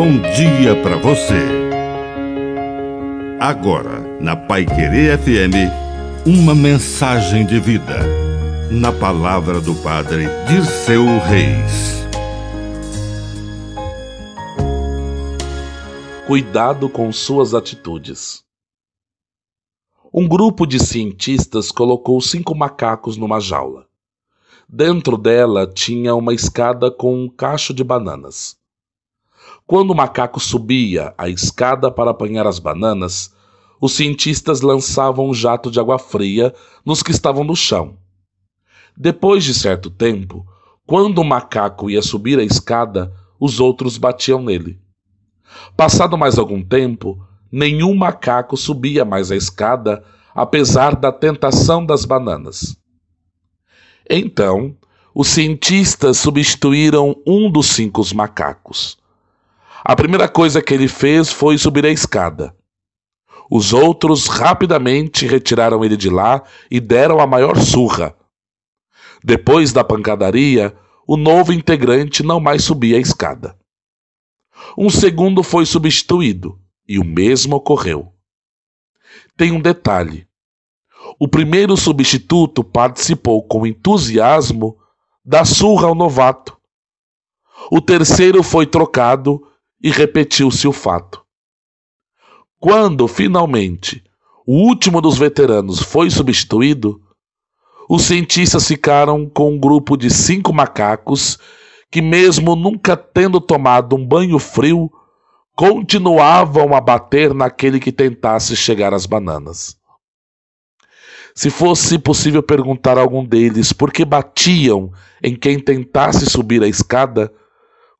bom dia para você. Agora, na Pai Querer FM, uma mensagem de vida. Na palavra do Padre de seu Reis. Cuidado com suas atitudes. Um grupo de cientistas colocou cinco macacos numa jaula. Dentro dela tinha uma escada com um cacho de bananas. Quando o macaco subia a escada para apanhar as bananas, os cientistas lançavam um jato de água fria nos que estavam no chão. Depois de certo tempo, quando o macaco ia subir a escada, os outros batiam nele. Passado mais algum tempo, nenhum macaco subia mais a escada, apesar da tentação das bananas. Então, os cientistas substituíram um dos cinco macacos. A primeira coisa que ele fez foi subir a escada. Os outros rapidamente retiraram ele de lá e deram a maior surra. Depois da pancadaria, o novo integrante não mais subia a escada. Um segundo foi substituído e o mesmo ocorreu. Tem um detalhe: o primeiro substituto participou com entusiasmo da surra ao novato. O terceiro foi trocado e repetiu-se o fato. Quando, finalmente, o último dos veteranos foi substituído, os cientistas ficaram com um grupo de cinco macacos que, mesmo nunca tendo tomado um banho frio, continuavam a bater naquele que tentasse chegar às bananas. Se fosse possível perguntar a algum deles por que batiam em quem tentasse subir a escada,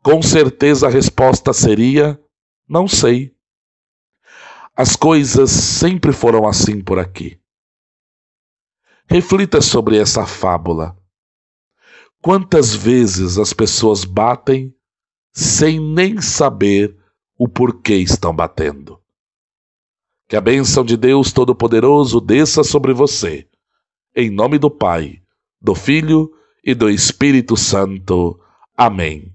com certeza a resposta seria: não sei. As coisas sempre foram assim por aqui. Reflita sobre essa fábula. Quantas vezes as pessoas batem sem nem saber o porquê estão batendo? Que a bênção de Deus Todo-Poderoso desça sobre você. Em nome do Pai, do Filho e do Espírito Santo. Amém.